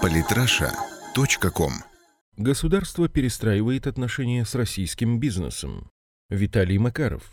Политраша.ком Государство перестраивает отношения с российским бизнесом. Виталий Макаров.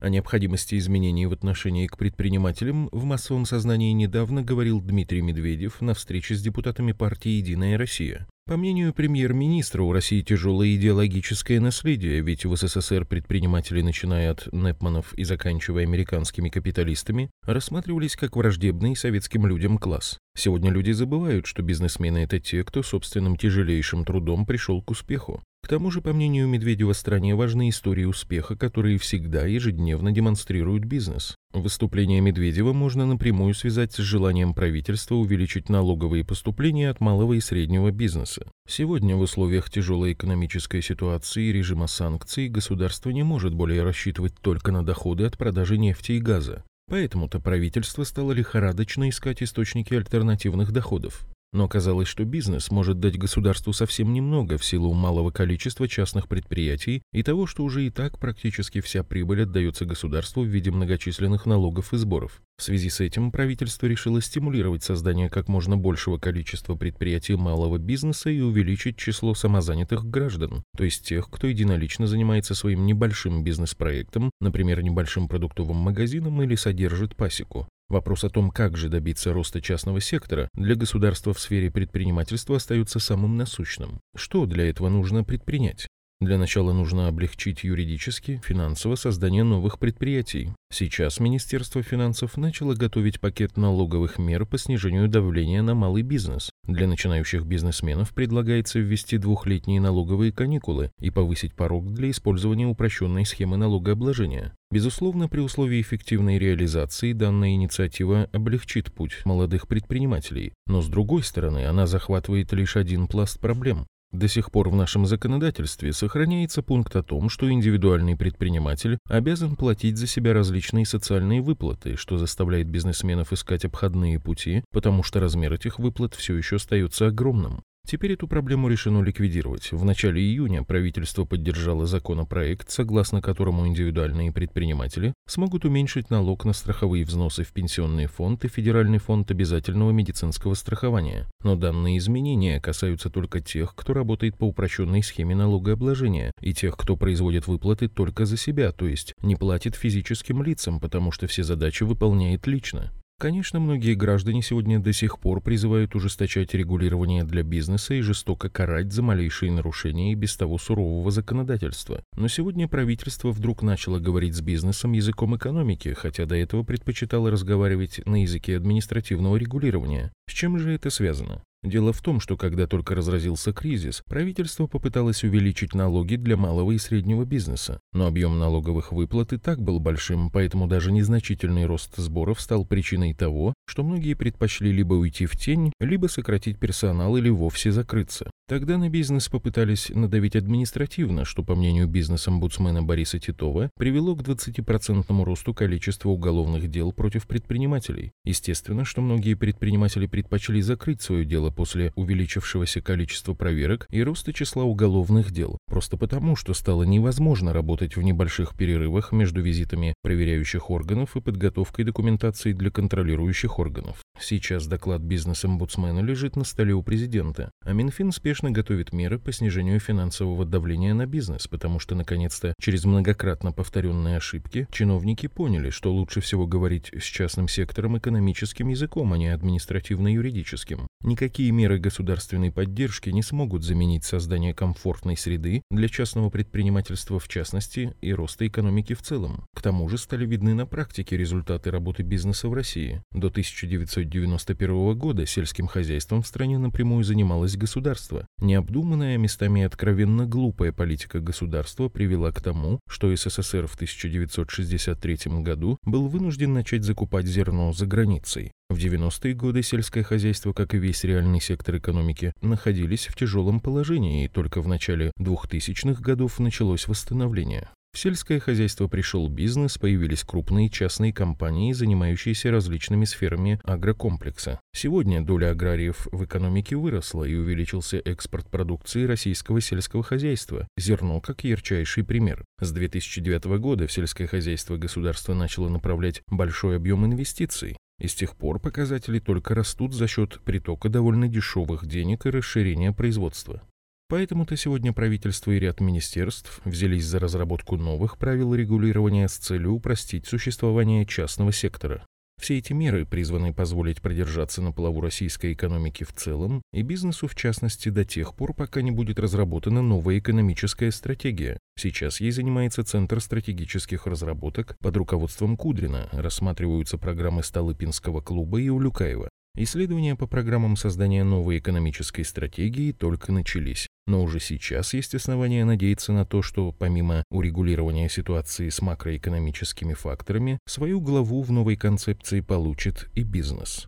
О необходимости изменений в отношении к предпринимателям в массовом сознании недавно говорил Дмитрий Медведев на встрече с депутатами партии «Единая Россия». По мнению премьер-министра, у России тяжелое идеологическое наследие, ведь в СССР предприниматели, начиная от Непманов и заканчивая американскими капиталистами, рассматривались как враждебный советским людям класс. Сегодня люди забывают, что бизнесмены – это те, кто собственным тяжелейшим трудом пришел к успеху. К тому же, по мнению Медведева, стране важны истории успеха, которые всегда ежедневно демонстрируют бизнес. Выступление Медведева можно напрямую связать с желанием правительства увеличить налоговые поступления от малого и среднего бизнеса. Сегодня в условиях тяжелой экономической ситуации и режима санкций государство не может более рассчитывать только на доходы от продажи нефти и газа. Поэтому-то правительство стало лихорадочно искать источники альтернативных доходов. Но оказалось, что бизнес может дать государству совсем немного в силу малого количества частных предприятий и того, что уже и так практически вся прибыль отдается государству в виде многочисленных налогов и сборов. В связи с этим правительство решило стимулировать создание как можно большего количества предприятий малого бизнеса и увеличить число самозанятых граждан, то есть тех, кто единолично занимается своим небольшим бизнес-проектом, например, небольшим продуктовым магазином или содержит пасеку. Вопрос о том, как же добиться роста частного сектора, для государства в сфере предпринимательства остается самым насущным. Что для этого нужно предпринять? Для начала нужно облегчить юридически, финансово создание новых предприятий. Сейчас Министерство финансов начало готовить пакет налоговых мер по снижению давления на малый бизнес. Для начинающих бизнесменов предлагается ввести двухлетние налоговые каникулы и повысить порог для использования упрощенной схемы налогообложения. Безусловно, при условии эффективной реализации данная инициатива облегчит путь молодых предпринимателей, но с другой стороны она захватывает лишь один пласт проблем до сих пор в нашем законодательстве сохраняется пункт о том, что индивидуальный предприниматель обязан платить за себя различные социальные выплаты, что заставляет бизнесменов искать обходные пути, потому что размер этих выплат все еще остается огромным. Теперь эту проблему решено ликвидировать. В начале июня правительство поддержало законопроект, согласно которому индивидуальные предприниматели смогут уменьшить налог на страховые взносы в пенсионный фонд и Федеральный фонд обязательного медицинского страхования. Но данные изменения касаются только тех, кто работает по упрощенной схеме налогообложения, и тех, кто производит выплаты только за себя, то есть не платит физическим лицам, потому что все задачи выполняет лично. Конечно, многие граждане сегодня до сих пор призывают ужесточать регулирование для бизнеса и жестоко карать за малейшие нарушения и без того сурового законодательства. Но сегодня правительство вдруг начало говорить с бизнесом языком экономики, хотя до этого предпочитало разговаривать на языке административного регулирования. С чем же это связано? Дело в том, что когда только разразился кризис, правительство попыталось увеличить налоги для малого и среднего бизнеса. Но объем налоговых выплат и так был большим, поэтому даже незначительный рост сборов стал причиной того, что многие предпочли либо уйти в тень, либо сократить персонал или вовсе закрыться. Тогда на бизнес попытались надавить административно, что, по мнению бизнес-омбудсмена Бориса Титова, привело к 20% росту количества уголовных дел против предпринимателей. Естественно, что многие предприниматели предпочли закрыть свое дело после увеличившегося количества проверок и роста числа уголовных дел, просто потому, что стало невозможно работать в небольших перерывах между визитами проверяющих органов и подготовкой документации для контролирующих органов. Сейчас доклад бизнес-омбудсмена лежит на столе у президента, а Минфин спешно готовит меры по снижению финансового давления на бизнес, потому что, наконец-то, через многократно повторенные ошибки, чиновники поняли, что лучше всего говорить с частным сектором экономическим языком, а не административно-юридическим. Никакие меры государственной поддержки не смогут заменить создание комфортной среды для частного предпринимательства в частности и роста экономики в целом. К тому же стали видны на практике результаты работы бизнеса в России. До 1990 1991 года сельским хозяйством в стране напрямую занималось государство. Необдуманная, местами откровенно глупая политика государства привела к тому, что СССР в 1963 году был вынужден начать закупать зерно за границей. В 90-е годы сельское хозяйство, как и весь реальный сектор экономики, находились в тяжелом положении, и только в начале 2000-х годов началось восстановление. В сельское хозяйство пришел бизнес, появились крупные частные компании, занимающиеся различными сферами агрокомплекса. Сегодня доля аграриев в экономике выросла и увеличился экспорт продукции российского сельского хозяйства. Зерно как ярчайший пример. С 2009 года в сельское хозяйство государство начало направлять большой объем инвестиций. И с тех пор показатели только растут за счет притока довольно дешевых денег и расширения производства. Поэтому-то сегодня правительство и ряд министерств взялись за разработку новых правил регулирования с целью упростить существование частного сектора. Все эти меры призваны позволить продержаться на плаву российской экономики в целом и бизнесу в частности до тех пор, пока не будет разработана новая экономическая стратегия. Сейчас ей занимается Центр стратегических разработок под руководством Кудрина, рассматриваются программы Столыпинского клуба и Улюкаева. Исследования по программам создания новой экономической стратегии только начались. Но уже сейчас есть основания надеяться на то, что помимо урегулирования ситуации с макроэкономическими факторами, свою главу в новой концепции получит и бизнес.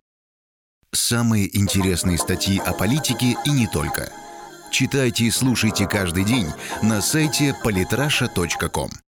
Самые интересные статьи о политике и не только. Читайте и слушайте каждый день на сайте polytrasha.com.